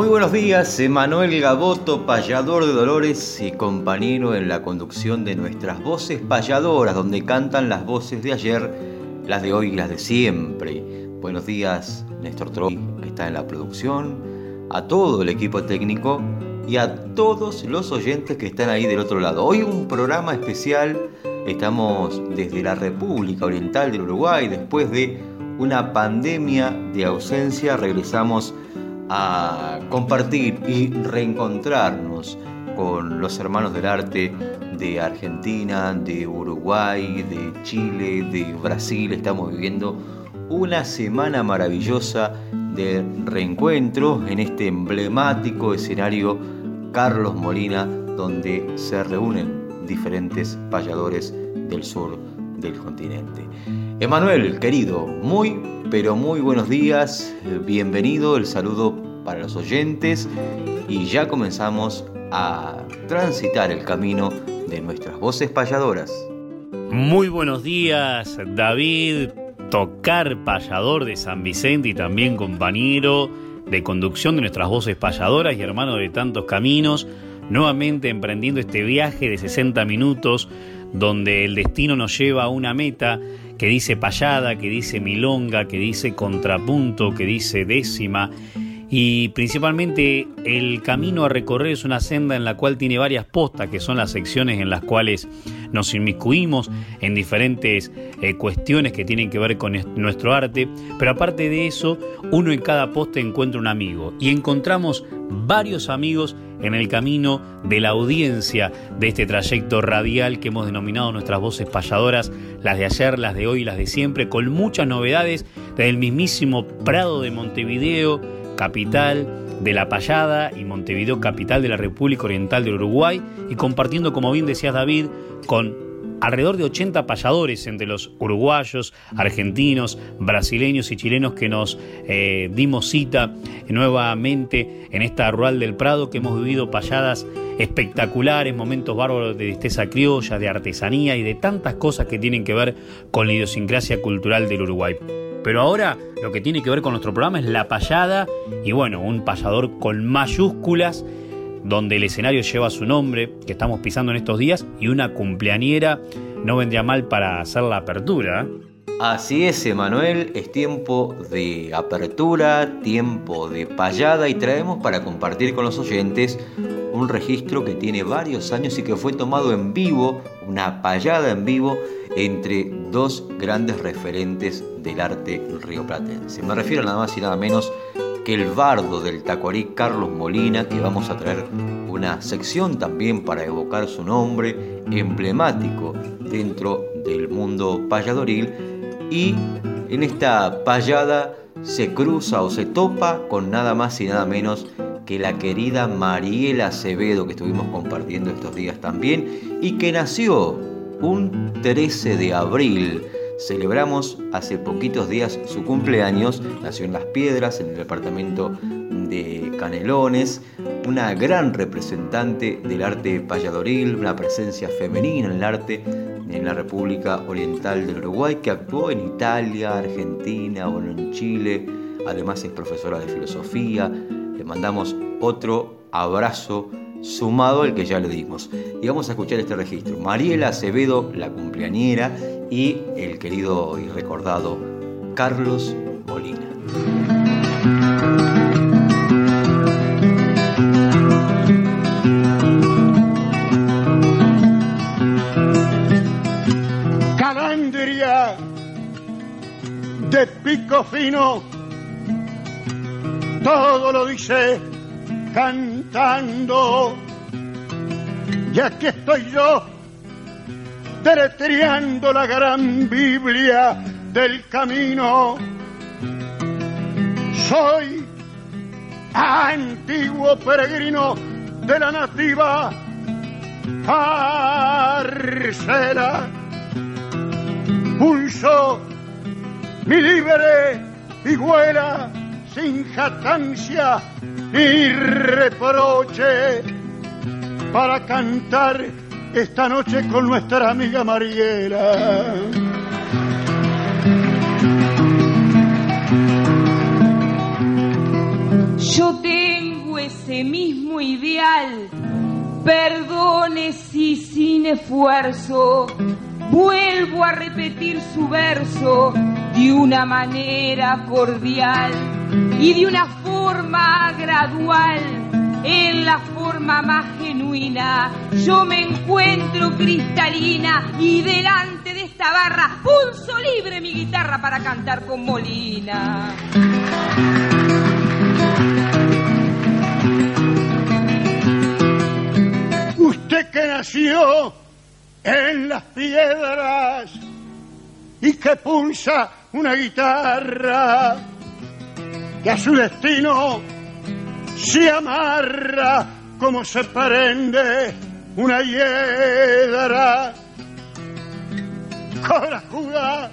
Muy buenos días, Emanuel Gaboto, payador de Dolores y compañero en la conducción de nuestras voces payadoras, donde cantan las voces de ayer, las de hoy y las de siempre. Buenos días, Néstor Troy, que está en la producción, a todo el equipo técnico y a todos los oyentes que están ahí del otro lado. Hoy un programa especial, estamos desde la República Oriental del Uruguay, después de una pandemia de ausencia, regresamos a compartir y reencontrarnos con los hermanos del arte de Argentina, de Uruguay, de Chile, de Brasil. Estamos viviendo una semana maravillosa de reencuentro en este emblemático escenario Carlos Molina, donde se reúnen diferentes payadores del sur del continente. Emanuel, querido, muy, pero muy buenos días, bienvenido, el saludo para los oyentes y ya comenzamos a transitar el camino de nuestras voces payadoras. Muy buenos días, David, tocar payador de San Vicente y también compañero de conducción de nuestras voces payadoras y hermano de tantos caminos, nuevamente emprendiendo este viaje de 60 minutos donde el destino nos lleva a una meta que dice payada, que dice milonga, que dice contrapunto, que dice décima. Y principalmente el camino a recorrer es una senda en la cual tiene varias postas, que son las secciones en las cuales nos inmiscuimos en diferentes eh, cuestiones que tienen que ver con nuestro arte, pero aparte de eso, uno en cada poste encuentra un amigo. Y encontramos varios amigos en el camino de la audiencia de este trayecto radial que hemos denominado nuestras voces payadoras, las de ayer, las de hoy, las de siempre, con muchas novedades desde el mismísimo Prado de Montevideo, capital de La Payada y Montevideo, capital de la República Oriental del Uruguay, y compartiendo, como bien decías David, con alrededor de 80 payadores entre los uruguayos, argentinos, brasileños y chilenos que nos eh, dimos cita nuevamente en esta Rural del Prado, que hemos vivido payadas espectaculares, momentos bárbaros de tristeza criolla, de artesanía y de tantas cosas que tienen que ver con la idiosincrasia cultural del Uruguay. Pero ahora lo que tiene que ver con nuestro programa es la payada y bueno, un payador con mayúsculas donde el escenario lleva su nombre, que estamos pisando en estos días, y una cumpleañera no vendría mal para hacer la apertura. Así es, Emanuel, es tiempo de apertura, tiempo de payada y traemos para compartir con los oyentes un registro que tiene varios años y que fue tomado en vivo, una payada en vivo entre dos grandes referentes del arte rioplatense. Me refiero nada más y nada menos que el bardo del tacuarí Carlos Molina, que vamos a traer una sección también para evocar su nombre emblemático dentro del mundo payadoril y en esta payada se cruza o se topa con nada más y nada menos que la querida Mariela Acevedo que estuvimos compartiendo estos días también y que nació un 13 de abril. Celebramos hace poquitos días su cumpleaños, nació en Las Piedras, en el departamento de Canelones, una gran representante del arte payadoril, una presencia femenina en el arte en la República Oriental del Uruguay, que actuó en Italia, Argentina, o en Chile, además es profesora de filosofía. Le mandamos otro abrazo sumado al que ya le dimos. Y vamos a escuchar este registro. Mariela Acevedo, la cumpleañera, y el querido y recordado Carlos Molina. Calandria de pico fino, todo lo dice cantando, y aquí estoy yo deletreando la gran Biblia del camino. Soy antiguo peregrino de la nativa parcela. Pulso mi libre higuera sin jatancia ni reproche para cantar esta noche con nuestra amiga Mariela. Yo tengo ese mismo ideal, perdone si sin esfuerzo vuelvo a repetir su verso de una manera cordial y de una forma gradual. En la forma más genuina, yo me encuentro cristalina y delante de esta barra pulso libre mi guitarra para cantar con Molina. Usted que nació en las piedras y que pulsa una guitarra que a su destino se amarra como se prende una hiedra. Corajuda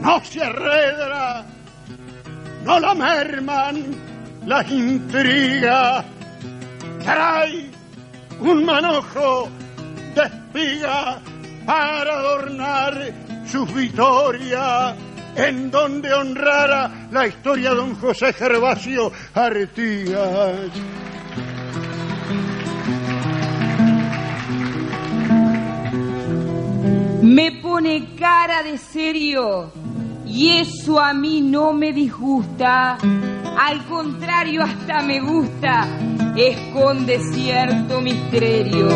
no se arredra no la merman las intrigas. Trae un manojo de espiga para adornar su victoria en donde honrara la historia don José Gervasio Artigas. Me pone cara de serio y eso a mí no me disgusta. Al contrario, hasta me gusta. Esconde cierto misterio.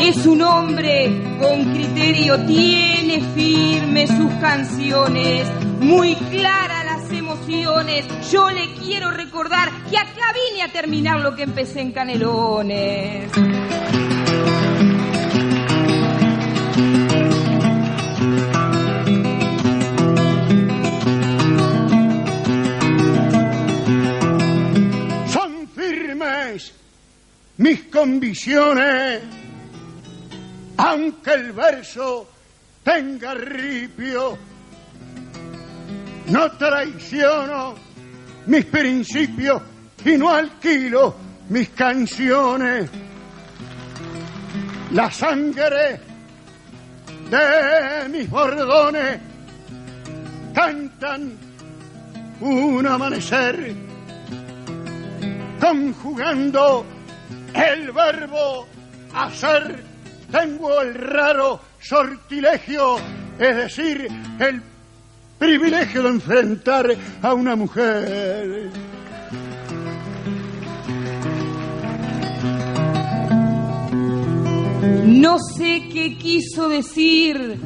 Es un hombre con criterio, tiene firmes sus canciones, muy claras las emociones. Yo le quiero recordar que acá vine a terminar lo que empecé en Canelones. Son firmes mis convicciones, aunque el verso tenga ripio, no traiciono mis principios y no alquilo mis canciones. La sangre de mis bordones cantan un amanecer conjugando el verbo hacer. Tengo el raro sortilegio, es decir, el privilegio de enfrentar a una mujer. No sé qué quiso decir,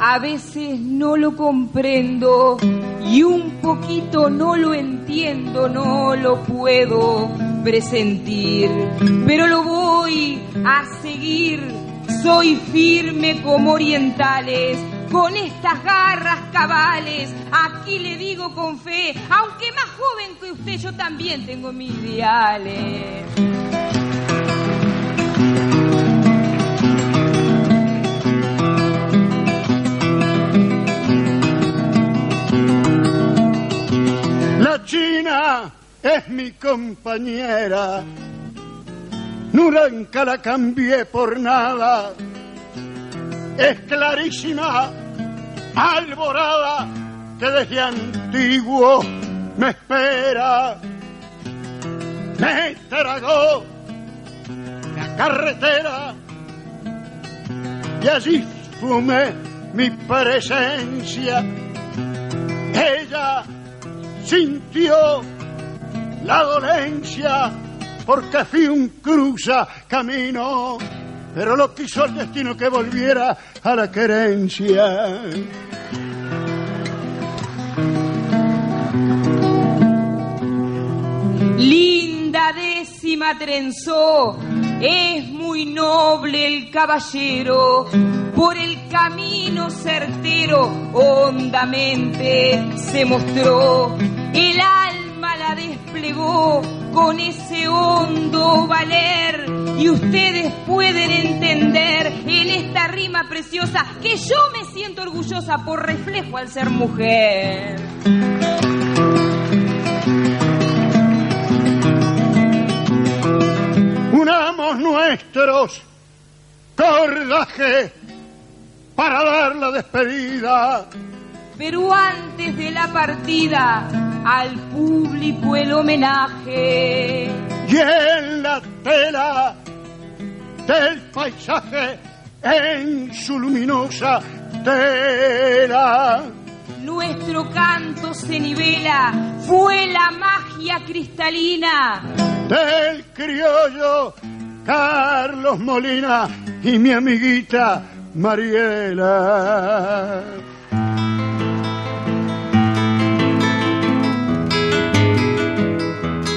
a veces no lo comprendo y un poquito no lo entiendo, no lo puedo presentir, pero lo voy a seguir, soy firme como orientales. Con estas garras cabales, aquí le digo con fe, aunque más joven que usted, yo también tengo mis ideales. La China es mi compañera, nunca la cambié por nada. Es clarísima, alborada, que desde antiguo me espera. Me tragó la carretera y allí fumé mi presencia. Ella sintió la dolencia porque fin cruza camino, pero lo quiso el destino que volviera a la querencia. Linda décima trenzó, es muy noble el caballero, por el camino certero, hondamente se mostró el alma la desplegó con ese hondo valer y ustedes pueden entender en esta rima preciosa que yo me siento orgullosa por reflejo al ser mujer. Unamos nuestros cordajes para dar la despedida. Pero antes de la partida, al público el homenaje. Y en la tela del paisaje, en su luminosa tela. Nuestro canto se nivela, fue la magia cristalina del criollo Carlos Molina y mi amiguita Mariela.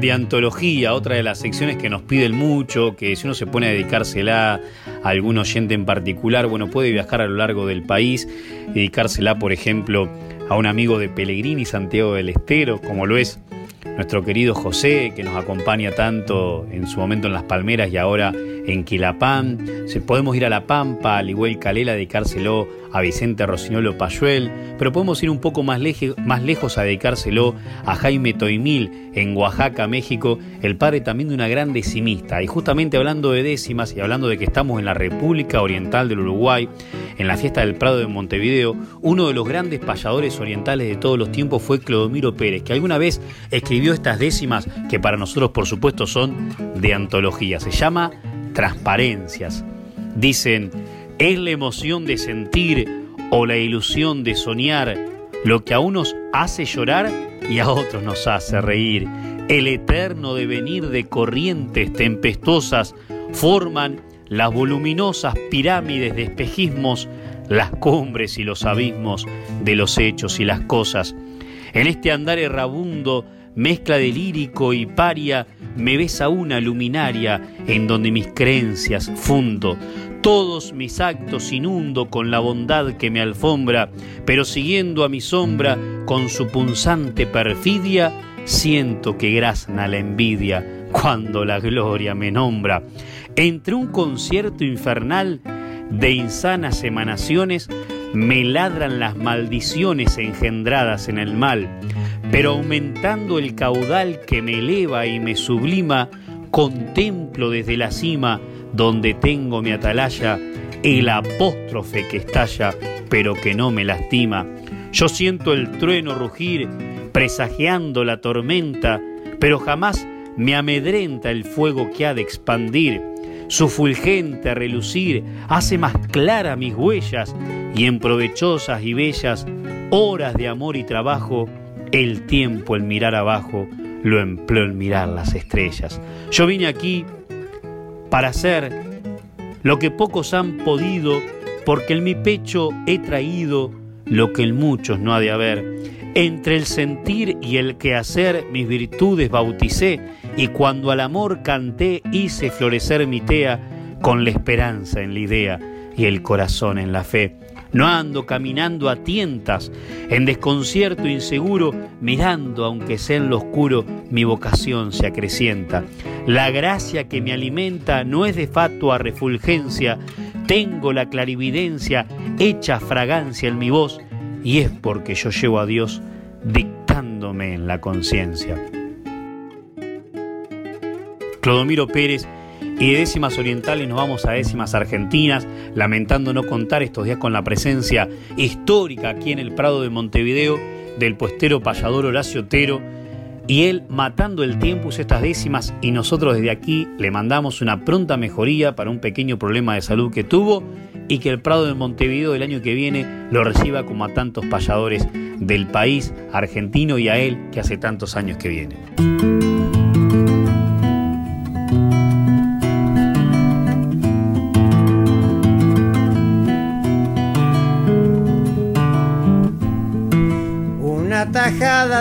De antología, otra de las secciones que nos piden mucho, que si uno se pone a dedicársela a algún oyente en particular, bueno, puede viajar a lo largo del país, dedicársela, por ejemplo, a un amigo de Pellegrini, Santiago del Estero, como lo es nuestro querido José, que nos acompaña tanto en su momento en Las Palmeras y ahora en Quilapán. Podemos ir a La Pampa, al igual Calela, dedicárselo a Vicente Rocinolo Payuel, pero podemos ir un poco más, más lejos a dedicárselo a Jaime Toimil en Oaxaca, México, el padre también de una gran decimista. Y justamente hablando de décimas y hablando de que estamos en la República Oriental del Uruguay, en la fiesta del Prado de Montevideo, uno de los grandes payadores orientales de todos los tiempos fue Clodomiro Pérez, que alguna vez escribió estas décimas que para nosotros por supuesto son de antología. Se llama Transparencias. Dicen, es la emoción de sentir o la ilusión de soñar lo que a unos hace llorar y a otros nos hace reír. El eterno devenir de corrientes tempestuosas forman las voluminosas pirámides de espejismos, las cumbres y los abismos de los hechos y las cosas. En este andar errabundo, mezcla de lírico y paria, me ves a una luminaria en donde mis creencias fundo. Todos mis actos inundo con la bondad que me alfombra, pero siguiendo a mi sombra con su punzante perfidia, siento que grazna la envidia cuando la gloria me nombra. Entre un concierto infernal de insanas emanaciones, me ladran las maldiciones engendradas en el mal, pero aumentando el caudal que me eleva y me sublima, contemplo desde la cima donde tengo mi atalaya el apóstrofe que estalla, pero que no me lastima. Yo siento el trueno rugir, presagiando la tormenta, pero jamás me amedrenta el fuego que ha de expandir. Su fulgente relucir hace más clara mis huellas y en provechosas y bellas horas de amor y trabajo, el tiempo el mirar abajo lo empleó en mirar las estrellas. Yo vine aquí para hacer lo que pocos han podido, porque en mi pecho he traído lo que en muchos no ha de haber. Entre el sentir y el quehacer mis virtudes bauticé, y cuando al amor canté hice florecer mi tea con la esperanza en la idea y el corazón en la fe. No ando caminando a tientas, en desconcierto inseguro, mirando, aunque sea en lo oscuro, mi vocación se acrecienta. La gracia que me alimenta no es de fatua refulgencia, tengo la clarividencia hecha fragancia en mi voz, y es porque yo llevo a Dios dictándome en la conciencia. Clodomiro Pérez y de décimas orientales nos vamos a décimas argentinas, lamentando no contar estos días con la presencia histórica aquí en el Prado de Montevideo del puestero payador Horacio Otero, y él, matando el tiempo, usó estas décimas y nosotros desde aquí le mandamos una pronta mejoría para un pequeño problema de salud que tuvo y que el Prado de Montevideo el año que viene lo reciba como a tantos payadores del país argentino y a él que hace tantos años que viene.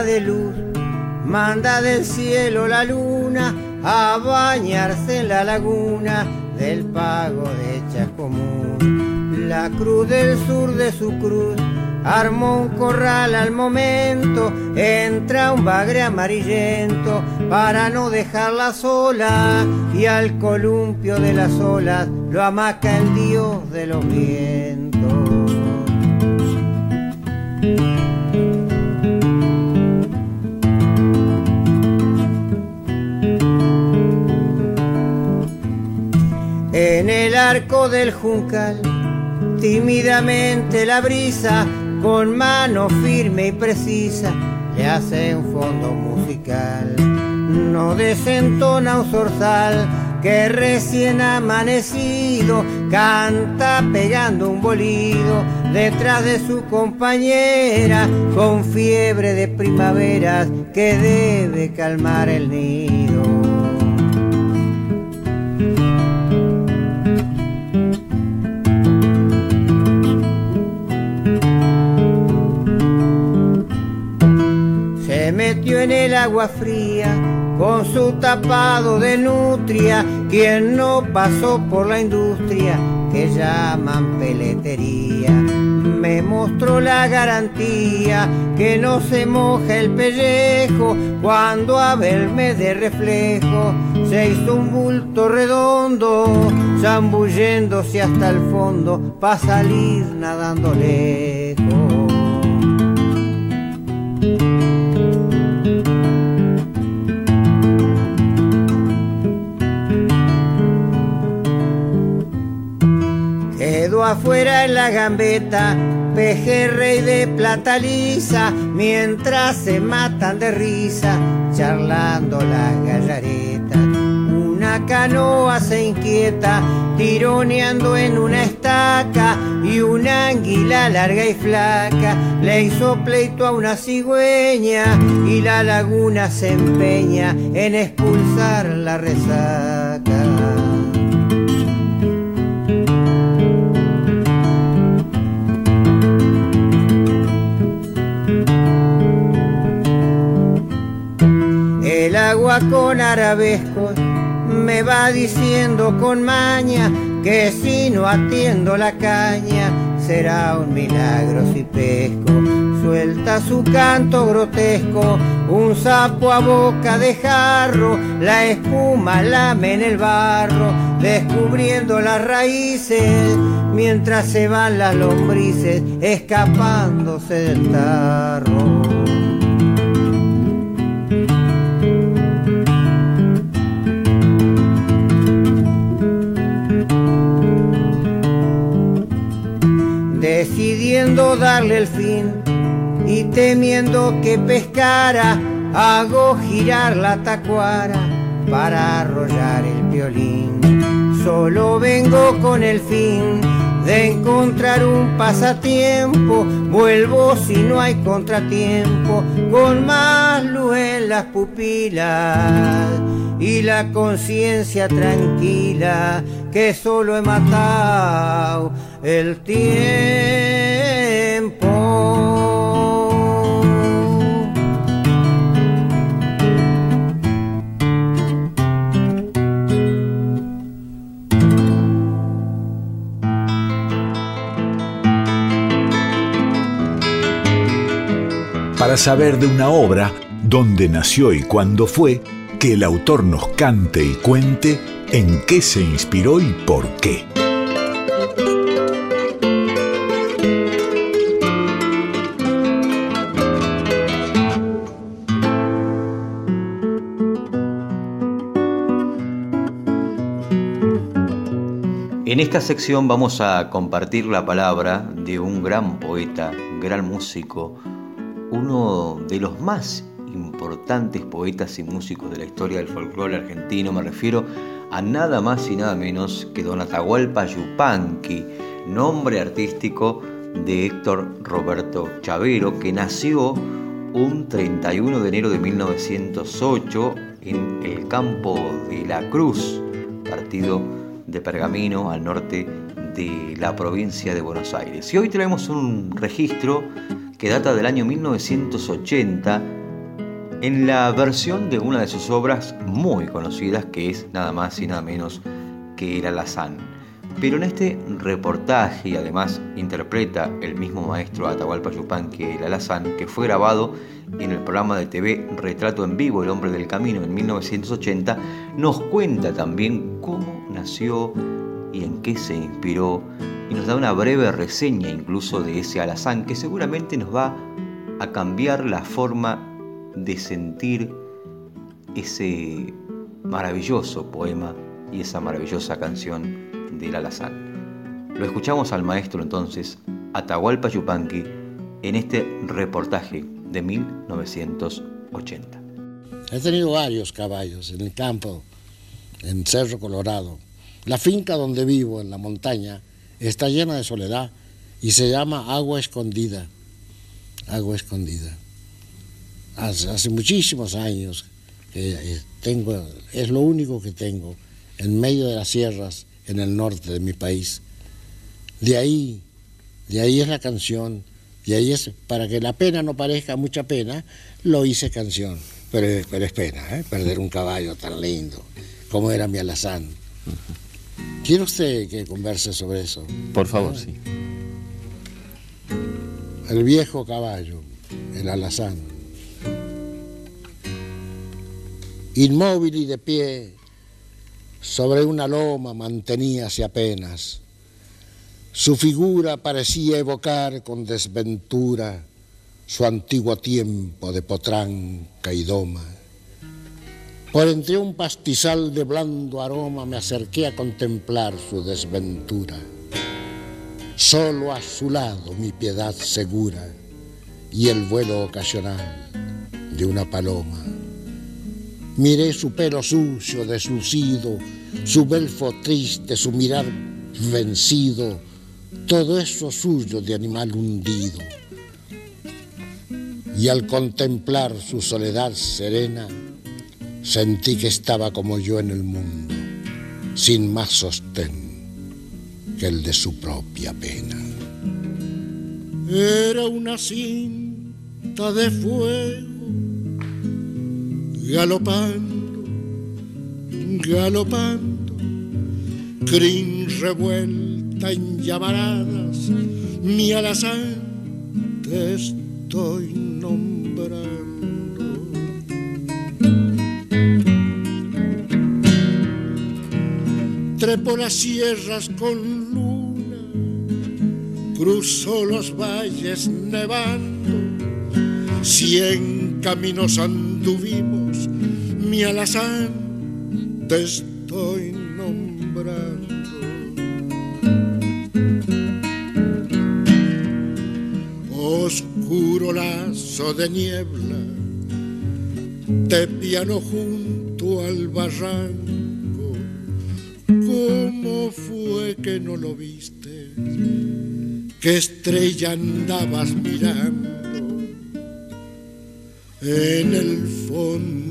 De luz manda del cielo la luna a bañarse en la laguna del pago de Chascomún. La cruz del sur de su cruz armó un corral al momento, entra un bagre amarillento para no dejarla sola y al columpio de las olas lo amaca el dios de los vientos. En el arco del juncal, tímidamente la brisa, con mano firme y precisa, le hace un fondo musical. No desentona un zorzal que recién amanecido canta pegando un bolido detrás de su compañera con fiebre de primaveras que debe calmar el nido. Metió en el agua fría con su tapado de nutria, quien no pasó por la industria que llaman peletería. Me mostró la garantía que no se moja el pellejo cuando a verme de reflejo se hizo un bulto redondo, zambulléndose hasta el fondo para salir nadando lejos. Afuera en la gambeta, pejerrey de plata lisa, mientras se matan de risa, charlando las gallaretas. Una canoa se inquieta, tironeando en una estaca, y una anguila larga y flaca le hizo pleito a una cigüeña, y la laguna se empeña en expulsar la resaca. Agua con arabescos me va diciendo con maña que si no atiendo la caña será un milagro si pesco. Suelta su canto grotesco, un sapo a boca de jarro, la espuma lame en el barro, descubriendo las raíces, mientras se van las lombrices, escapándose del tarro. Decidiendo darle el fin y temiendo que pescara, hago girar la tacuara para arrollar el violín. Solo vengo con el fin de encontrar un pasatiempo, vuelvo si no hay contratiempo, con más luz en las pupilas y la conciencia tranquila que solo he matado el tiempo. Para saber de una obra, dónde nació y cuándo fue, que el autor nos cante y cuente en qué se inspiró y por qué. En esta sección vamos a compartir la palabra de un gran poeta, gran músico, uno de los más importantes poetas y músicos de la historia del folclore argentino. Me refiero a nada más y nada menos que Don Atahualpa Yupanqui, nombre artístico de Héctor Roberto Chavero, que nació un 31 de enero de 1908 en el campo de La Cruz, partido de Pergamino al norte de la provincia de Buenos Aires. Y hoy traemos un registro que data del año 1980 en la versión de una de sus obras muy conocidas que es nada más y nada menos que El Alazán. Pero en este reportaje, y además interpreta el mismo maestro Atahualpa Yupanqui El Alazán, que fue grabado en el programa de TV Retrato en Vivo, El Hombre del Camino, en 1980, nos cuenta también cómo nació y en qué se inspiró, y nos da una breve reseña incluso de ese alazán que seguramente nos va a cambiar la forma de sentir ese maravilloso poema y esa maravillosa canción del alazán. Lo escuchamos al maestro entonces, Atahualpa Yupanqui, en este reportaje de 1980. He tenido varios caballos en el campo, en Cerro Colorado. La finca donde vivo, en la montaña, está llena de soledad y se llama Agua Escondida. Agua Escondida. Hace, muchísimos años que eh, tengo, es lo único que tengo, en medio de las sierras, en el norte de mi país. De ahí, de ahí es la canción, de ahí es, para que la pena no parezca mucha pena, lo hice canción. Pero, es pena, ¿eh? perder un caballo tan lindo como era mi alazán. ¿Quiere usted que converse sobre eso? Por favor, sí. El viejo caballo, el alazán. Inmóvil y de pie, sobre una loma manteníase apenas. Su figura parecía evocar con desventura su antiguo tiempo de potranca y doma. Por entre un pastizal de blando aroma me acerqué a contemplar su desventura. Solo a su lado mi piedad segura y el vuelo ocasional de una paloma. Miré su pelo sucio, deslucido, su belfo triste, su mirar vencido, todo eso suyo de animal hundido. Y al contemplar su soledad serena, sentí que estaba como yo en el mundo, sin más sostén que el de su propia pena. Era una cinta de fuego, galopando, galopando, crin revuelta en llamaradas, mi alazán te estoy nombrando. Trepo las sierras con luna, cruzó los valles nevando, cien caminos anduvimos, mi alazán te estoy nombrando. Oscuro lazo de niebla, te piano junto al barranco ¿Cómo fue que no lo viste? ¿Qué estrella andabas mirando? En el fondo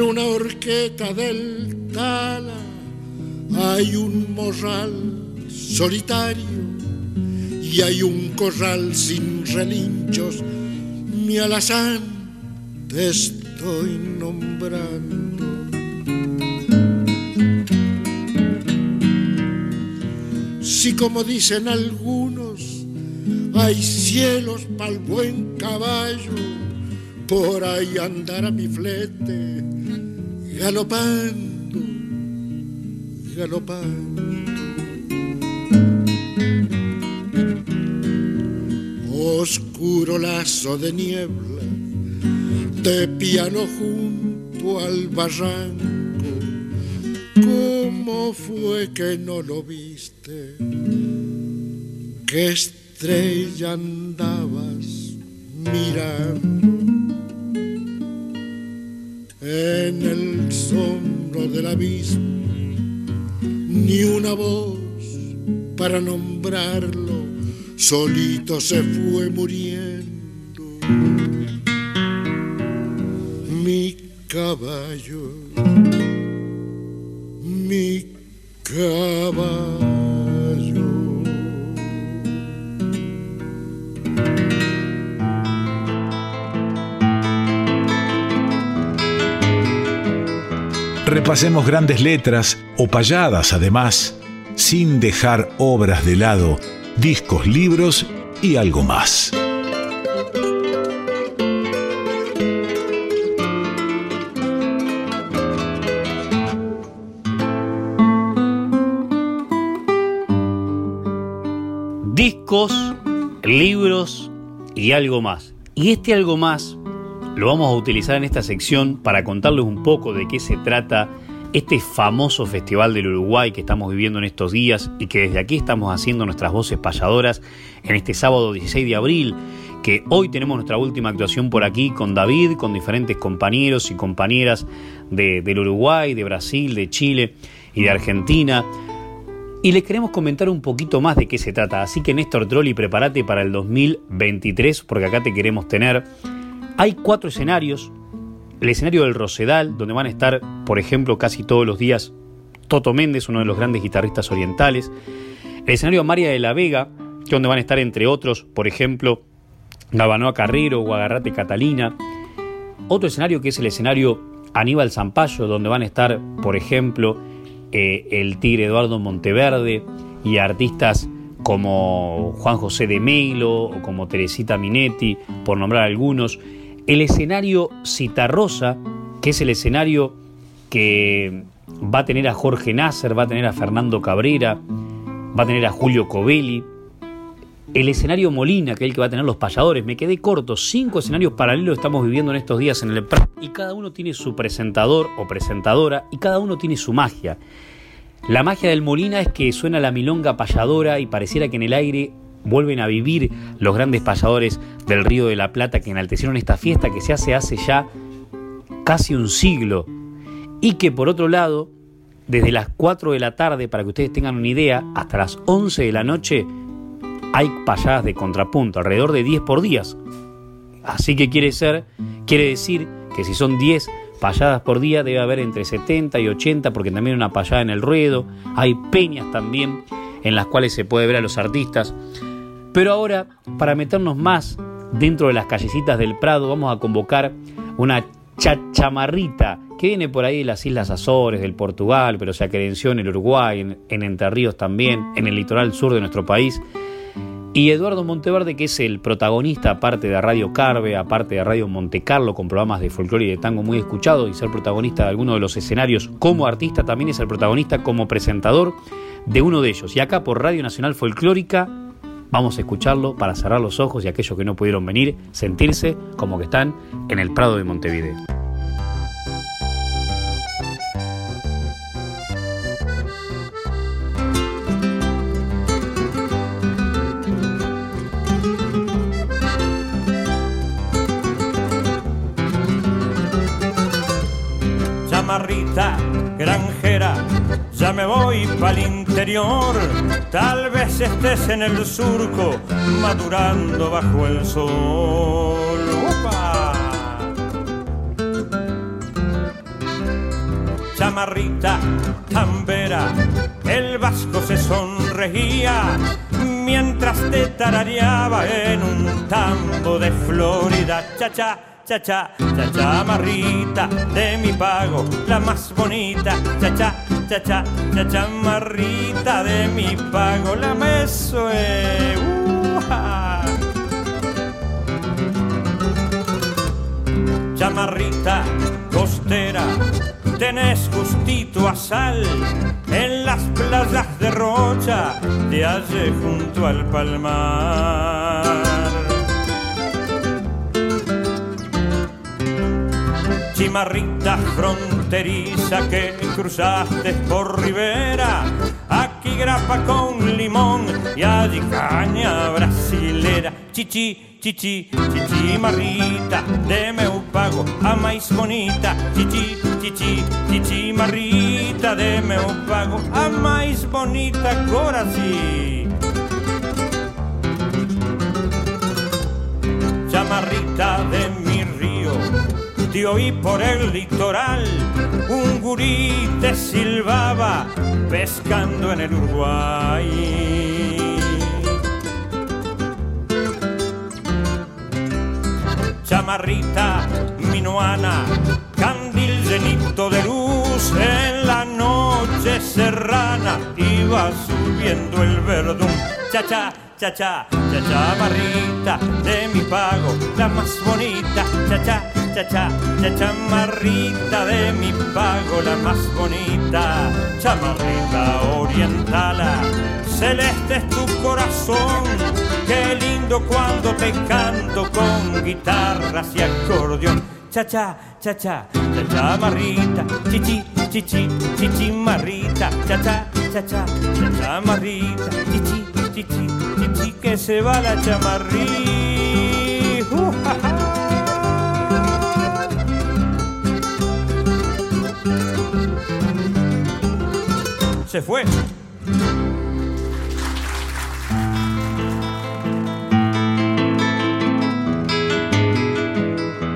En una horqueta del Tala hay un morral solitario y hay un corral sin relinchos. Mi alazán te estoy nombrando. Si como dicen algunos, hay cielos para el buen caballo, por ahí andará mi flete, galopando, galopando. Oscuro lazo de niebla, de piano junto al barranco, ¿cómo fue que no lo viste? ¿Qué estrella andabas mirando? En el sombro del abismo, ni una voz para nombrarlo, solito se fue muriendo. Mi caballo, mi caballo. Repasemos grandes letras o payadas además, sin dejar obras de lado, discos, libros y algo más. Discos, libros y algo más. Y este algo más lo vamos a utilizar en esta sección para contarles un poco de qué se trata este famoso Festival del Uruguay que estamos viviendo en estos días y que desde aquí estamos haciendo nuestras voces payadoras en este sábado 16 de abril, que hoy tenemos nuestra última actuación por aquí con David, con diferentes compañeros y compañeras del Uruguay, de Brasil, de Chile y de Argentina. Y les queremos comentar un poquito más de qué se trata. Así que Néstor Trolli, prepárate para el 2023 porque acá te queremos tener. Hay cuatro escenarios. El escenario del Rosedal, donde van a estar, por ejemplo, casi todos los días Toto Méndez, uno de los grandes guitarristas orientales. El escenario María de la Vega, donde van a estar, entre otros, por ejemplo, Gabanoa Carrero o Agarrate Catalina. Otro escenario que es el escenario Aníbal Zampayo, donde van a estar, por ejemplo, eh, el Tigre Eduardo Monteverde y artistas como Juan José de Meilo o como Teresita Minetti, por nombrar algunos el escenario Citarrosa, que es el escenario que va a tener a Jorge Nasser, va a tener a Fernando Cabrera, va a tener a Julio Covelli, el escenario Molina, que es el que va a tener los payadores. Me quedé corto, cinco escenarios paralelos estamos viviendo en estos días en el y cada uno tiene su presentador o presentadora y cada uno tiene su magia. La magia del Molina es que suena la milonga payadora y pareciera que en el aire vuelven a vivir los grandes payadores del Río de la Plata que enaltecieron esta fiesta que se hace hace ya casi un siglo y que por otro lado, desde las 4 de la tarde, para que ustedes tengan una idea, hasta las 11 de la noche hay payadas de contrapunto, alrededor de 10 por día. Así que quiere ser, quiere decir que si son 10 payadas por día debe haber entre 70 y 80 porque también hay una payada en el ruedo, hay peñas también en las cuales se puede ver a los artistas. Pero ahora, para meternos más dentro de las callecitas del Prado, vamos a convocar una chachamarrita que viene por ahí de las Islas Azores, del Portugal, pero se acredenció en el Uruguay, en, en Entre Ríos también, en el litoral sur de nuestro país. Y Eduardo Monteverde, que es el protagonista, aparte de Radio Carve, aparte de Radio Montecarlo, con programas de folclore y de tango muy escuchados, y ser protagonista de alguno de los escenarios como artista, también es el protagonista como presentador de uno de ellos. Y acá por Radio Nacional Folclórica Vamos a escucharlo para cerrar los ojos y aquellos que no pudieron venir, sentirse como que están en el Prado de Montevideo. El interior, tal vez estés en el surco, madurando bajo el sol. ¡Opa! Chamarrita, tambera, el vasco se sonreía mientras te tarareaba en un tambo de Florida, cha cha cha cha, cha cha marrita de mi pago, la más bonita, cha cha, cha, cha, chamarrita de mi pago, la mesue. Uh uh-huh. -ha. Chamarrita costera, tenés gustito a sal en las playas de Rocha, de allí junto al palmar. Chimarrita fronteriza que cruzaste por Rivera, aquí grapa con limón y allí caña brasilera. Chichi, chichi, chichimarrita, deme un pago a más bonita. Chichi, chichi, chichimarrita, deme un pago a más bonita, agora sí. Chamarrita, de te oí por el litoral, un gurí te silbaba pescando en el Uruguay. chamarrita minuana, candil llenito de luz en la noche serrana, iba subiendo el verdún, cha cha, cha cha, cha chamarrita de mi pago, la más bonita, cha cha, cha cha, cha chamarrita de mi pago, la más bonita, chamarrita orientala, celeste es tu corazón Qué lindo cuando te canto con guitarras y acordeón. Cha cha, cha cha, cha cha marrita, chichi, chichi, chichi marrita, cha cha, cha cha, cha cha marrita, chichi, chichi, chichi que se va la chamarrita. Se fue.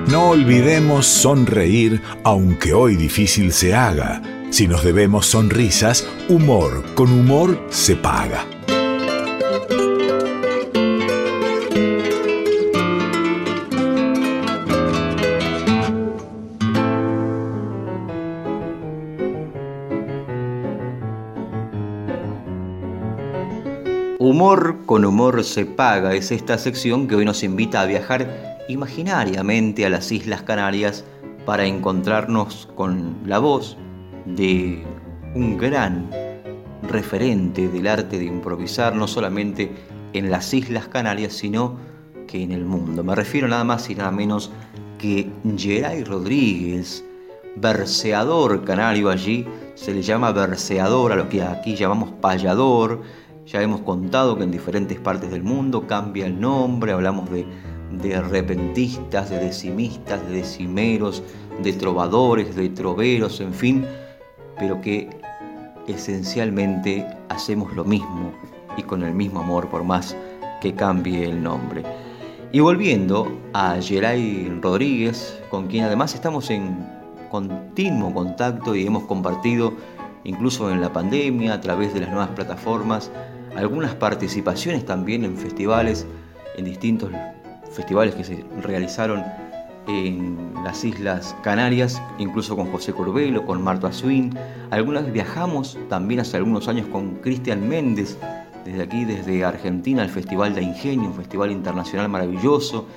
No olvidemos sonreír, aunque hoy difícil se haga. Si nos debemos sonrisas, humor con humor se paga. Humor con humor se paga es esta sección que hoy nos invita a viajar imaginariamente a las Islas Canarias para encontrarnos con la voz de un gran referente del arte de improvisar, no solamente en las Islas Canarias, sino que en el mundo. Me refiero nada más y nada menos que Geray Rodríguez, verseador canario allí, se le llama verseador a lo que aquí llamamos payador. Ya hemos contado que en diferentes partes del mundo cambia el nombre, hablamos de de repentistas, de decimistas, de decimeros, de trovadores, de troveros, en fin, pero que esencialmente hacemos lo mismo y con el mismo amor por más que cambie el nombre. Y volviendo a Geray Rodríguez, con quien además estamos en continuo contacto y hemos compartido incluso en la pandemia, a través de las nuevas plataformas, algunas participaciones también en festivales en distintos festivales que se realizaron en las Islas Canarias, incluso con José Corbelo, con Marta Swin. Algunas viajamos también hace algunos años con Cristian Méndez, desde aquí, desde Argentina, al Festival de Ingenio, un festival internacional maravilloso,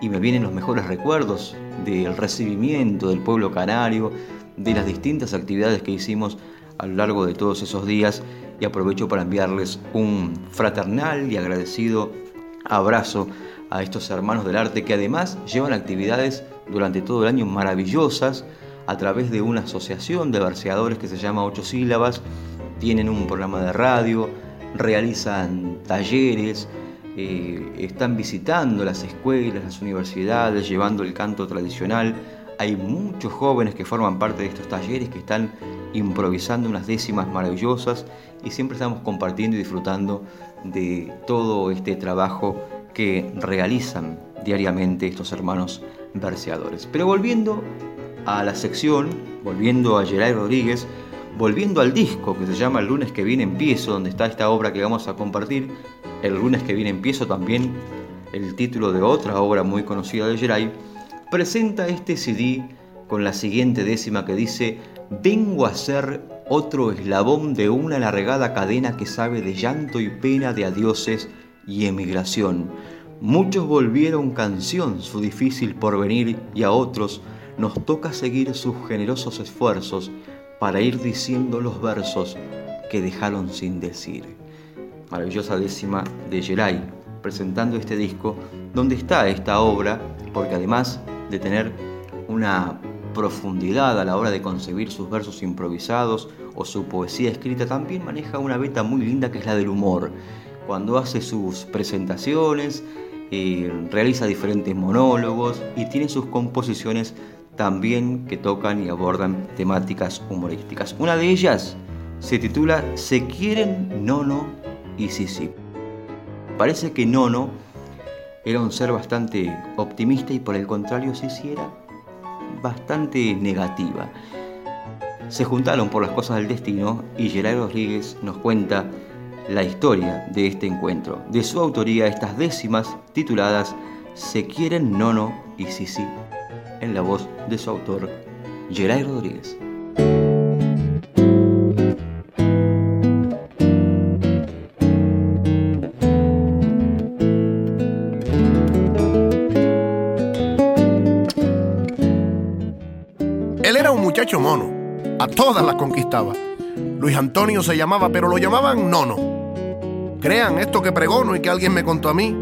y me vienen los mejores recuerdos del recibimiento del pueblo canario, de las distintas actividades que hicimos a lo largo de todos esos días, y aprovecho para enviarles un fraternal y agradecido abrazo a estos hermanos del arte que además llevan actividades durante todo el año maravillosas a través de una asociación de verseadores que se llama Ocho Sílabas, tienen un programa de radio, realizan talleres, eh, están visitando las escuelas, las universidades, llevando el canto tradicional. Hay muchos jóvenes que forman parte de estos talleres que están improvisando unas décimas maravillosas y siempre estamos compartiendo y disfrutando de todo este trabajo que realizan diariamente estos hermanos verseadores. Pero volviendo a la sección, volviendo a Geray Rodríguez, volviendo al disco que se llama El lunes que viene empiezo, donde está esta obra que vamos a compartir, El lunes que viene empiezo también, el título de otra obra muy conocida de Geray, presenta este CD con la siguiente décima que dice, vengo a ser otro eslabón de una alargada cadena que sabe de llanto y pena de adioses y emigración. Muchos volvieron canción su difícil porvenir y a otros nos toca seguir sus generosos esfuerzos para ir diciendo los versos que dejaron sin decir. Maravillosa décima de Geray, presentando este disco, donde está esta obra, porque además de tener una profundidad a la hora de concebir sus versos improvisados o su poesía escrita, también maneja una beta muy linda que es la del humor. Cuando hace sus presentaciones, eh, realiza diferentes monólogos y tiene sus composiciones también que tocan y abordan temáticas humorísticas. Una de ellas se titula Se quieren Nono y Sisi. Parece que Nono era un ser bastante optimista y por el contrario Sisi era bastante negativa. Se juntaron por las cosas del destino y Gerard Rodríguez nos cuenta la historia de este encuentro. De su autoría estas décimas tituladas Se quieren Nono y Sisi en la voz de su autor, Geray Rodríguez. Antonio se llamaba, pero lo llamaban Nono. Crean esto que pregono y que alguien me contó a mí.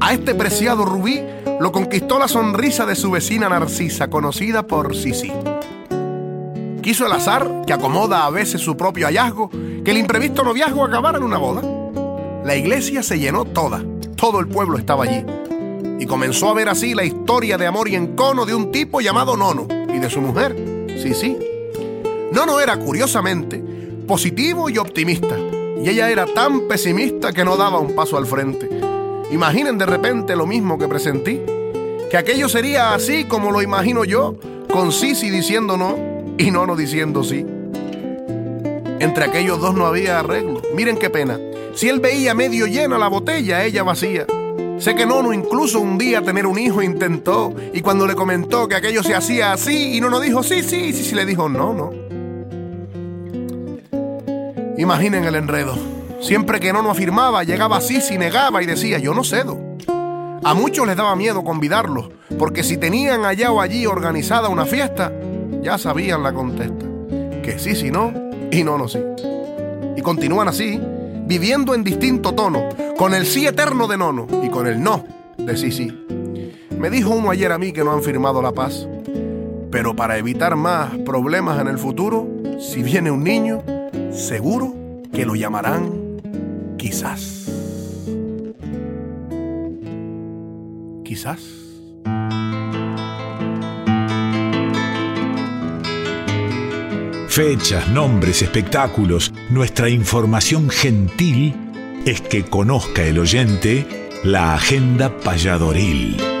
A este preciado rubí lo conquistó la sonrisa de su vecina Narcisa, conocida por Sisi. Quiso el azar, que acomoda a veces su propio hallazgo, que el imprevisto noviazgo acabara en una boda. La iglesia se llenó toda, todo el pueblo estaba allí. Y comenzó a ver así la historia de amor y encono de un tipo llamado Nono y de su mujer, Sisi. Nono era, curiosamente, positivo y optimista, y ella era tan pesimista que no daba un paso al frente. Imaginen de repente lo mismo que presentí, que aquello sería así como lo imagino yo, con Sisi diciendo no y Nono diciendo sí. Entre aquellos dos no había arreglo. Miren qué pena. Si él veía medio llena la botella, ella vacía. Sé que Nono incluso un día tener un hijo intentó y cuando le comentó que aquello se hacía así y Nono dijo sí, sí, sí, sí, le dijo no, no. Imaginen el enredo. Siempre que Nono afirmaba, llegaba así, si negaba y decía, yo no cedo. A muchos les daba miedo convidarlos, porque si tenían allá o allí organizada una fiesta, ya sabían la contesta. Que sí, sí, no, y no, no, sí. Y continúan así, viviendo en distinto tono, con el sí eterno de Nono y con el no de sí, sí. Me dijo uno ayer a mí que no han firmado la paz. Pero para evitar más problemas en el futuro, si viene un niño, seguro que lo llamarán quizás. Quizás. Fechas, nombres, espectáculos, nuestra información gentil es que conozca el oyente la agenda payadoril.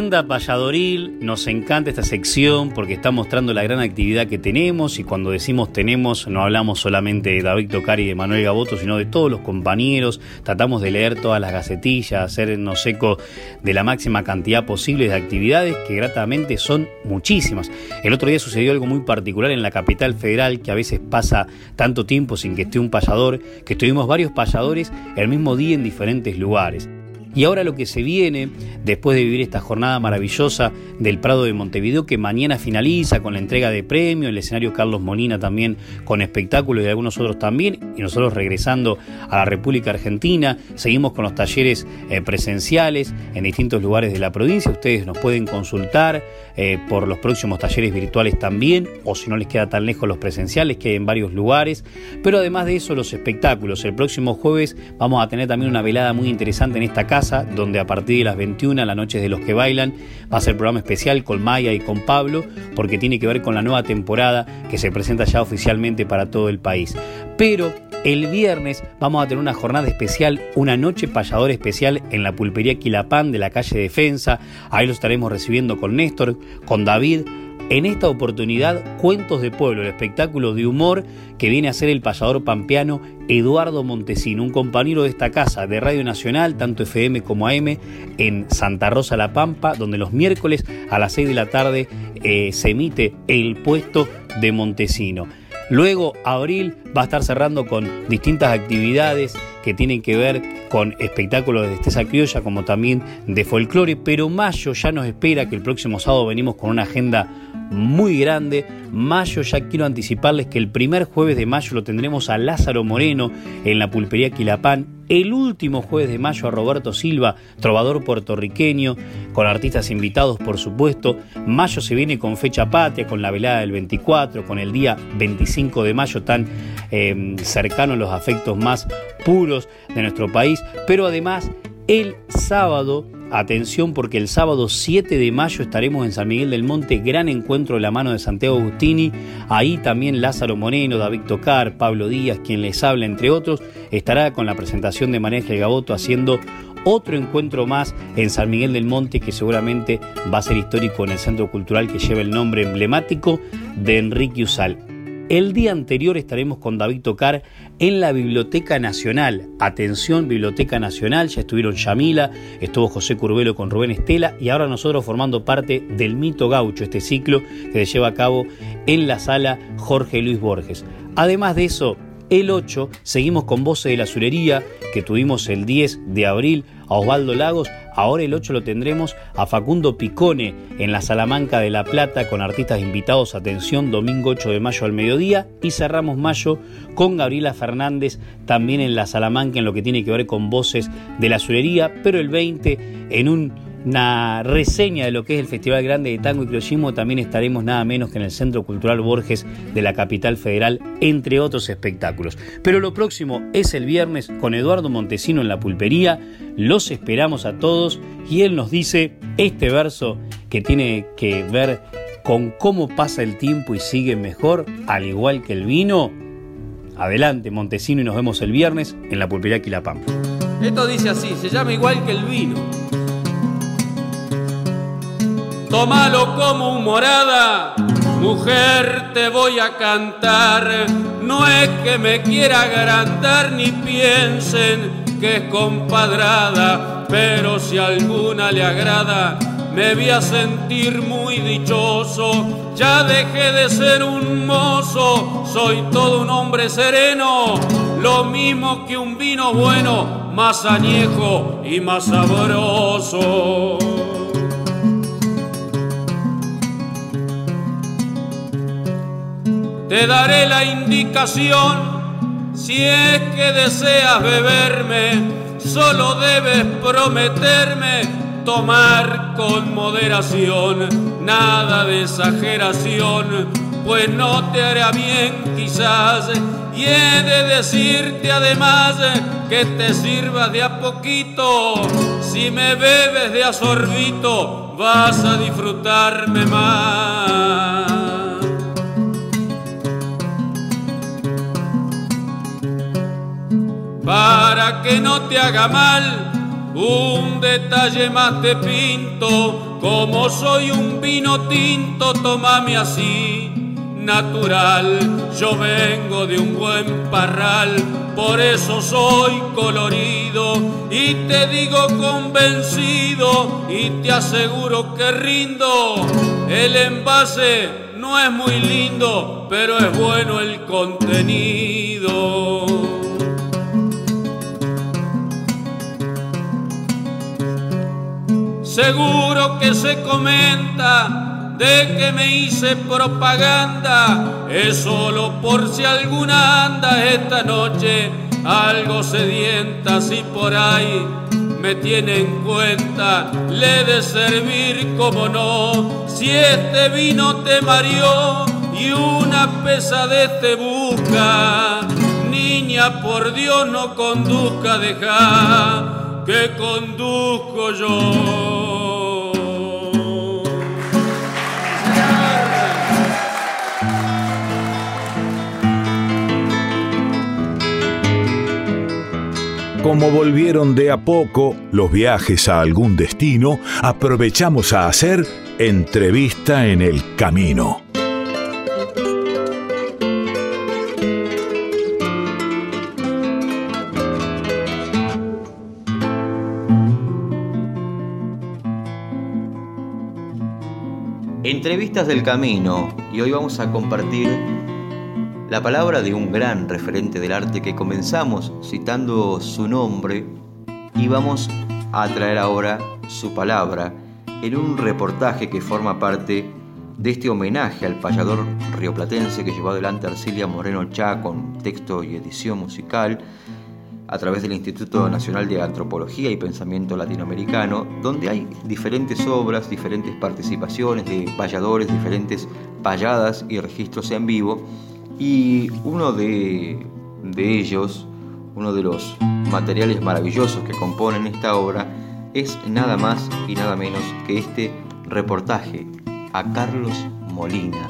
Agenda Payadoril, nos encanta esta sección porque está mostrando la gran actividad que tenemos y cuando decimos tenemos no hablamos solamente de David Tocari y de Manuel Gaboto, sino de todos los compañeros, tratamos de leer todas las gacetillas, hacernos eco de la máxima cantidad posible de actividades que gratamente son muchísimas. El otro día sucedió algo muy particular en la capital federal que a veces pasa tanto tiempo sin que esté un payador, que estuvimos varios payadores el mismo día en diferentes lugares. Y ahora lo que se viene, después de vivir esta jornada maravillosa del Prado de Montevideo, que mañana finaliza con la entrega de premios, el escenario Carlos Molina también con espectáculos y algunos otros también, y nosotros regresando a la República Argentina, seguimos con los talleres eh, presenciales en distintos lugares de la provincia, ustedes nos pueden consultar eh, por los próximos talleres virtuales también, o si no les queda tan lejos los presenciales, que hay en varios lugares, pero además de eso los espectáculos, el próximo jueves vamos a tener también una velada muy interesante en esta casa, donde a partir de las 21, la noche de los que bailan, va a ser programa especial con Maya y con Pablo, porque tiene que ver con la nueva temporada que se presenta ya oficialmente para todo el país. Pero el viernes vamos a tener una jornada especial, una noche payador especial en la pulpería Quilapán de la calle Defensa. Ahí lo estaremos recibiendo con Néstor, con David, En esta oportunidad, Cuentos de Pueblo, el espectáculo de humor que viene a ser el payador pampeano Eduardo Montesino, un compañero de esta casa de Radio Nacional, tanto FM como AM, en Santa Rosa La Pampa, donde los miércoles a las 6 de la tarde eh, se emite el puesto de Montesino. Luego, abril va a estar cerrando con distintas actividades que tienen que ver con espectáculos de destreza criolla como también de folclore, pero mayo ya nos espera que el próximo sábado venimos con una agenda muy grande. Mayo ya quiero anticiparles que el primer jueves de mayo lo tendremos a Lázaro Moreno en la pulpería Quilapán. El último jueves de mayo a Roberto Silva, trovador puertorriqueño, con artistas invitados por supuesto. Mayo se viene con fecha patria, con la velada del 24, con el día 25 de mayo tan eh, cercano a los afectos más puros de nuestro país. Pero además el sábado Atención porque el sábado 7 de mayo estaremos en San Miguel del Monte, gran encuentro de la mano de Santiago Agustini. Ahí también Lázaro Moreno, David Tocar, Pablo Díaz, quien les habla, entre otros, estará con la presentación de María Gaboto haciendo otro encuentro más en San Miguel del Monte que seguramente va a ser histórico en el centro cultural que lleva el nombre emblemático de Enrique Usal. El día anterior estaremos con David Tocar en la Biblioteca Nacional. Atención, Biblioteca Nacional, ya estuvieron Yamila, estuvo José Curbelo con Rubén Estela y ahora nosotros formando parte del Mito Gaucho, este ciclo que se lleva a cabo en la sala Jorge Luis Borges. Además de eso, el 8 seguimos con Voces de la Azulería, que tuvimos el 10 de abril a Osvaldo Lagos. Ahora el 8 lo tendremos a Facundo Picone en la Salamanca de La Plata con artistas invitados. Atención, domingo 8 de mayo al mediodía. Y cerramos mayo con Gabriela Fernández también en la Salamanca en lo que tiene que ver con voces de la azulería. Pero el 20 en un una reseña de lo que es el Festival Grande de Tango y Criollismo, también estaremos nada menos que en el Centro Cultural Borges de la capital federal, entre otros espectáculos. Pero lo próximo es el viernes con Eduardo Montesino en la pulpería. Los esperamos a todos y él nos dice este verso que tiene que ver con cómo pasa el tiempo y sigue mejor, al igual que el vino. Adelante, Montesino, y nos vemos el viernes en la pulpería Quilapam. Esto dice así, se llama igual que el vino tómalo como un morada. Mujer, te voy a cantar, no es que me quiera agrandar ni piensen que es compadrada, pero si alguna le agrada, me voy a sentir muy dichoso. Ya dejé de ser un mozo, soy todo un hombre sereno, lo mismo que un vino bueno, más añejo y más sabroso. Te daré la indicación. Si es que deseas beberme, solo debes prometerme tomar con moderación, nada de exageración, pues no te hará bien quizás. Y he de decirte además que te sirvas de a poquito, si me bebes de a sorbito, vas a disfrutarme más. Que no te haga mal. Un detalle más te pinto, como soy un vino tinto, tómame así, natural. Yo vengo de un buen parral, por eso soy colorido y te digo convencido y te aseguro que rindo. El envase no es muy lindo, pero es bueno el contenido. Seguro que se comenta de que me hice propaganda, es solo por si alguna anda esta noche. Algo sedienta, si por ahí me tiene en cuenta, le de servir como no, si este vino te mareó y una pesadez te busca, niña por Dios no conduzca, deja que conduzco yo. Como volvieron de a poco los viajes a algún destino, aprovechamos a hacer Entrevista en el camino. Entrevistas del camino y hoy vamos a compartir la palabra de un gran referente del arte que comenzamos citando su nombre y vamos a traer ahora su palabra en un reportaje que forma parte de este homenaje al payador rioplatense que llevó adelante Arcilia Moreno Chá con texto y edición musical a través del Instituto Nacional de Antropología y Pensamiento Latinoamericano, donde hay diferentes obras, diferentes participaciones de payadores, diferentes payadas y registros en vivo, y uno de, de ellos, uno de los materiales maravillosos que componen esta obra, es nada más y nada menos que este reportaje a Carlos Molina,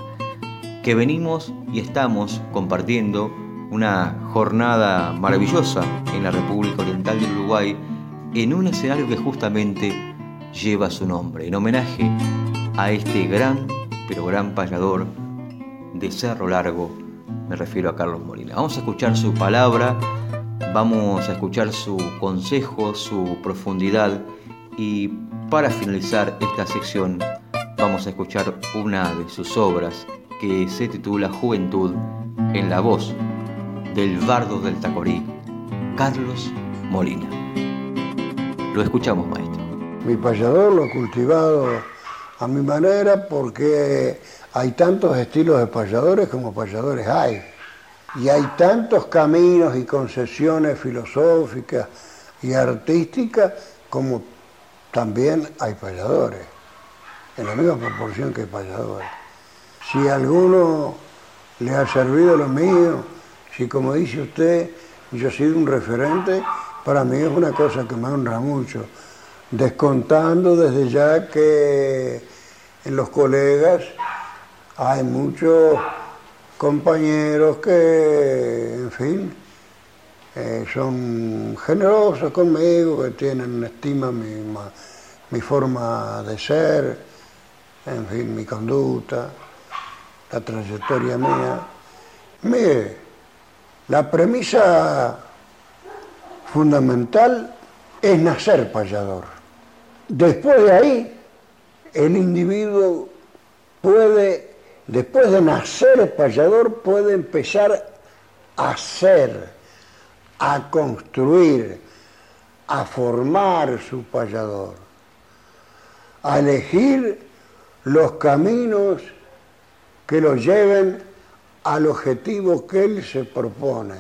que venimos y estamos compartiendo una jornada maravillosa en la República Oriental del Uruguay, en un escenario que justamente lleva su nombre, en homenaje a este gran, pero gran payador de Cerro Largo, me refiero a Carlos Molina. Vamos a escuchar su palabra, vamos a escuchar su consejo, su profundidad y para finalizar esta sección vamos a escuchar una de sus obras que se titula Juventud en la voz del bardo del Tacorí, Carlos Molina. Lo escuchamos, maestro. Mi payador lo he cultivado a mi manera porque hay tantos estilos de payadores como payadores hay. Y hay tantos caminos y concesiones filosóficas y artísticas como también hay payadores, en la misma proporción que hay payadores. Si a alguno le ha servido lo mío, si como dice usted, yo he sido un referente, para mí es una cosa que me honra mucho, descontando desde ya que en los colegas hay muchos compañeros que, en fin, eh, son generosos conmigo, que tienen estima mi, mi forma de ser, en fin, mi conducta, la trayectoria mía. Mire, la premisa fundamental es nacer payador. Después de ahí, el individuo puede, después de nacer payador, puede empezar a ser, a construir, a formar su payador, a elegir los caminos que lo lleven al objetivo que él se propone.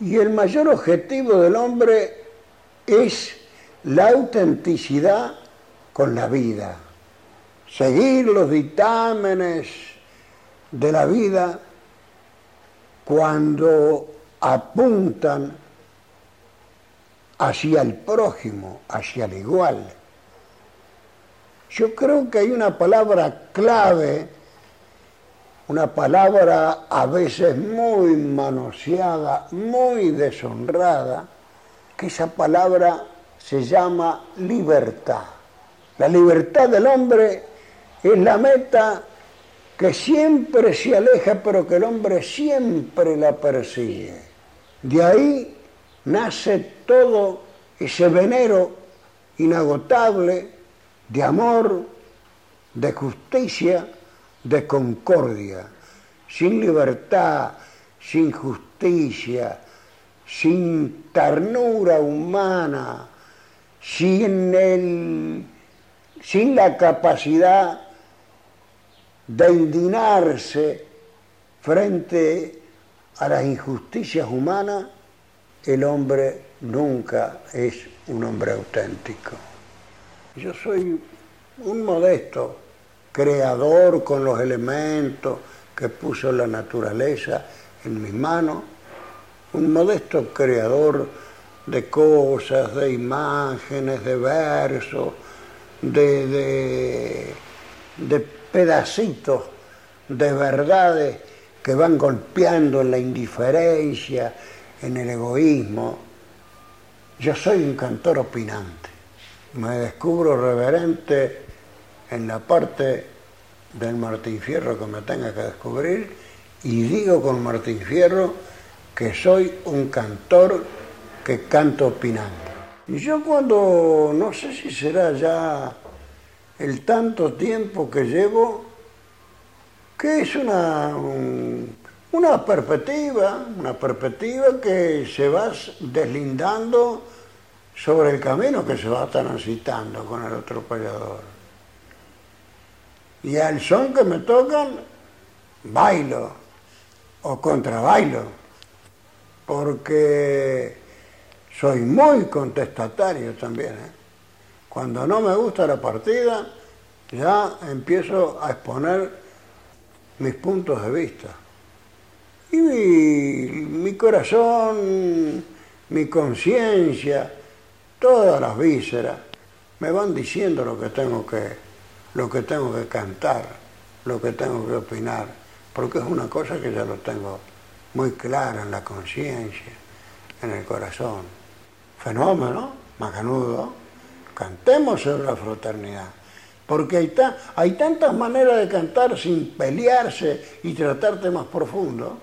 Y el mayor objetivo del hombre es la autenticidad con la vida, seguir los dictámenes de la vida cuando apuntan hacia el prójimo, hacia el igual. Yo creo que hay una palabra clave una palabra a veces muy manoseada, muy deshonrada, que esa palabra se llama libertad. La libertad del hombre es la meta que siempre se aleja, pero que el hombre siempre la persigue. De ahí nace todo ese venero inagotable de amor, de justicia, de concordia, sin libertad, sin justicia, sin ternura humana, sin, el, sin la capacidad de indignarse frente a las injusticias humanas, el hombre nunca es un hombre auténtico. Yo soy un modesto creador con los elementos que puso la naturaleza en mis manos, un modesto creador de cosas, de imágenes, de versos, de, de, pedacitos de verdades que van golpeando en la indiferencia, en el egoísmo. Yo soy un cantor opinante, me descubro reverente en la parte del Martín Fierro que me tenga que descubrir y digo con Martín Fierro que soy un cantor que canto opinando. Y yo cuando, no sé si será ya el tanto tiempo que llevo, que es una, un- una perspectiva, una perspectiva que se va deslindando sobre el camino que se va transitando con el otro payador. Y al son que me tocan, bailo o contrabailo, porque soy muy contestatario también. ¿eh? Cuando no me gusta la partida, ya empiezo a exponer mis puntos de vista. Y mi, mi corazón, mi conciencia, todas las vísceras me van diciendo lo que tengo que, lo que tengo que cantar, lo que tengo que opinar, porque es una cosa que ya lo tengo muy clara en la conciencia, en el corazón. Fenómeno, macanudo, cantemos sobre la fraternidad. Porque hay, ta- hay tantas maneras de cantar sin pelearse y tratar temas profundos.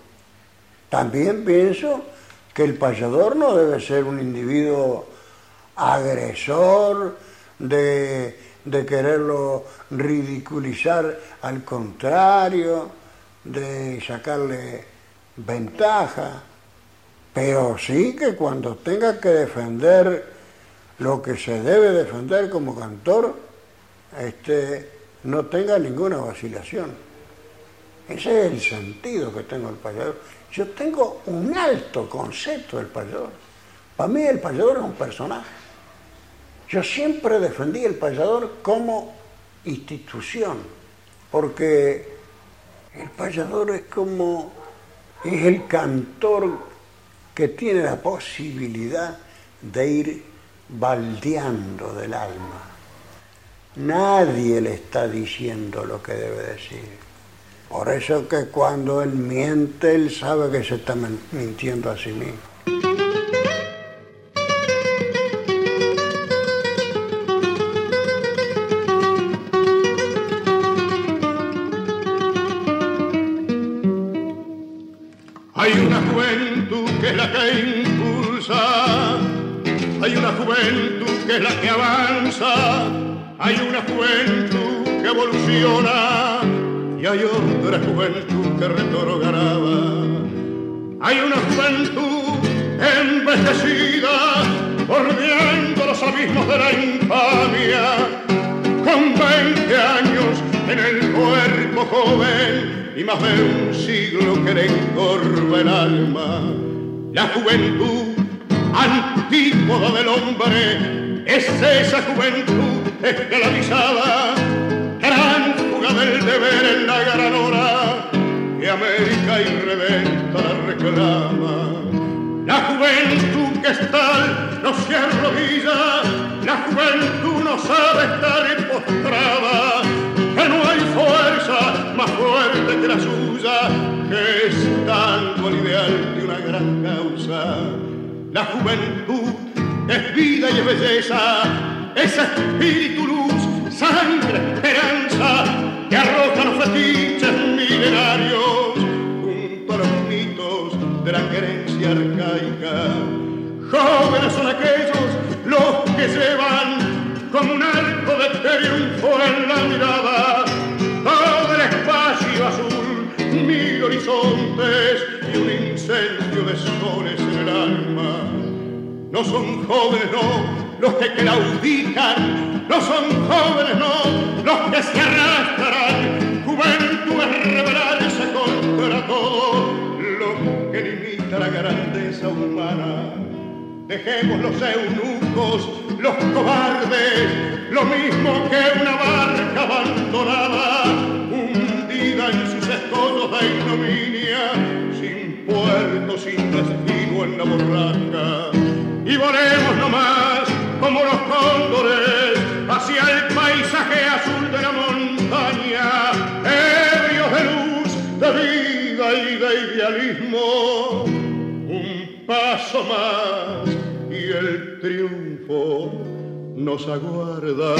También pienso que el payador no debe ser un individuo agresor, de, de quererlo ridiculizar, al contrario, de sacarle ventaja, pero sí que cuando tenga que defender lo que se debe defender como cantor, este, no tenga ninguna vacilación. Ese es el sentido que tengo del payador. Yo tengo un alto concepto del payador. Para mí el payador es un personaje. Yo siempre defendí el payador como institución, porque el payador es como, es el cantor que tiene la posibilidad de ir baldeando del alma. Nadie le está diciendo lo que debe decir. Por eso que cuando él miente, él sabe que se está mintiendo a sí mismo. Hay una juventud que es la que impulsa, hay una juventud que es la que avanza, hay una juventud que evoluciona. Y hay otra juventud que retrograda. Hay una juventud envejecida, bordeando los abismos de la infamia, con 20 años en el cuerpo joven y más de un siglo que le encorva el alma. La juventud antípoda del hombre es esa juventud esclavizada, tránsfuga del deber en la gran hora que América irredenta la reclama. La juventud que está no se arrodilla, la juventud no sabe estar postrada, no hay fuerza más fuerte que la suya, que es tanto el ideal de una gran causa. La juventud es vida y es belleza, es espíritu, luz, sangre, esperanza, que arroja los fetiches milenarios junto a los mitos de la querencia arcaica. Jóvenes son aquellos los que llevan como un arco de triunfo en la mirada todo el espacio azul, mil horizontes y un incendio de soles en el alma. No son jóvenes, los que claudican, no son jóvenes, los que se arrastrarán. Juventud es rebelarse contra todo lo que limita la grandeza humana. Dejemos los eunucos, los cobardes, lo mismo que una barca abandonada, hundida en sus escollos de ignominia, sin puerto, sin destino en la borraca. Y volemos nomás como los cóndores hacia el paisaje azul de la montaña, ebrios de luz, de vida y de idealismo. Un paso más triunfo nos aguarda.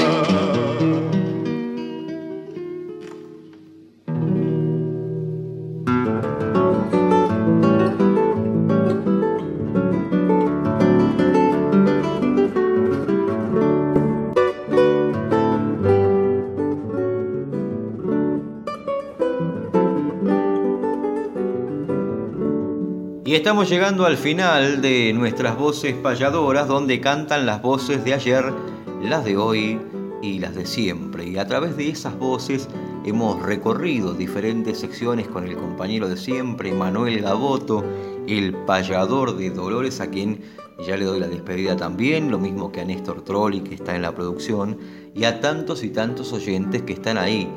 Y estamos llegando al final de nuestras voces payadoras, donde cantan las voces de ayer, las de hoy y las de siempre. Y a través de esas voces hemos recorrido diferentes secciones con el compañero de siempre, Manuel Gaboto, el payador de Dolores, a quien ya le doy la despedida también, lo mismo que a Néstor Trolli, que está en la producción, y a tantos y tantos oyentes que están ahí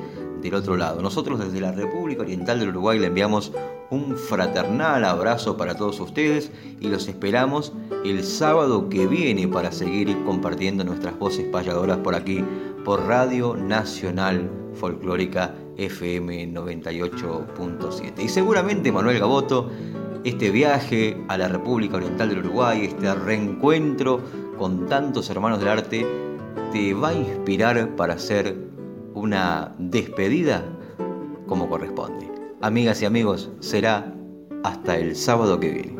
del otro lado. Nosotros desde la República Oriental del Uruguay le enviamos un fraternal abrazo para todos ustedes y los esperamos el sábado que viene para seguir compartiendo nuestras voces payadoras por aquí, por Radio Nacional Folclórica FM 98.7. Y seguramente Manuel Gaboto, este viaje a la República Oriental del Uruguay, este reencuentro con tantos hermanos del arte, te va a inspirar para hacer una despedida como corresponde. Amigas y amigos, será hasta el sábado que viene.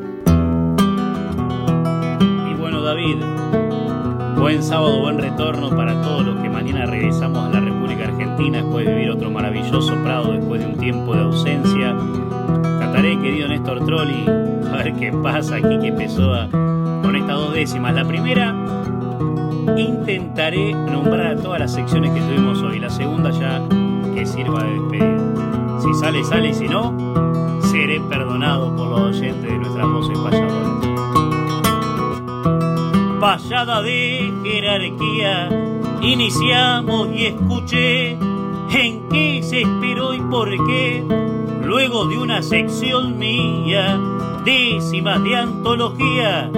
Y bueno, David, buen sábado, buen retorno para todos los que mañana regresamos a la República Argentina después de vivir otro maravilloso Prado después de un tiempo de ausencia. Trataré, querido Néstor Trolli, a ver qué pasa aquí, que empezó con estas dos décimas. La primera intentaré nombrar a todas las secciones que tuvimos hoy. La segunda ya que sirva de despedida. Si sale, sale y si no, seré perdonado por los oyentes de nuestras voces payadoras. Payada de jerarquía, iniciamos y escuché en qué se esperó y por qué. Luego de una sección mía, décimas de antología,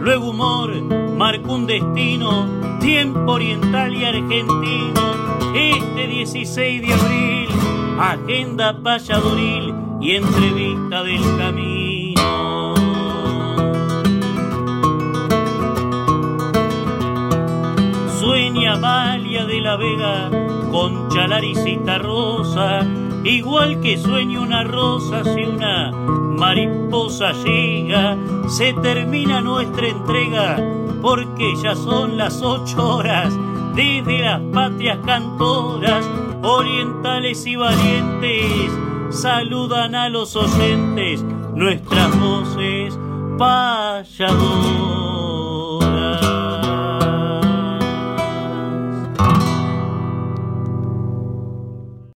luego humor, marcó un destino, tiempo oriental y argentino. Este 16 de abril, agenda payadoril y entrevista del camino. Sueña Amalia de la Vega con chalaricita rosa, igual que sueña una rosa si una mariposa llega, se termina nuestra entrega porque ya son las ocho horas desde las patrias cantoras, orientales y valientes, saludan a los oyentes nuestras voces payadoras.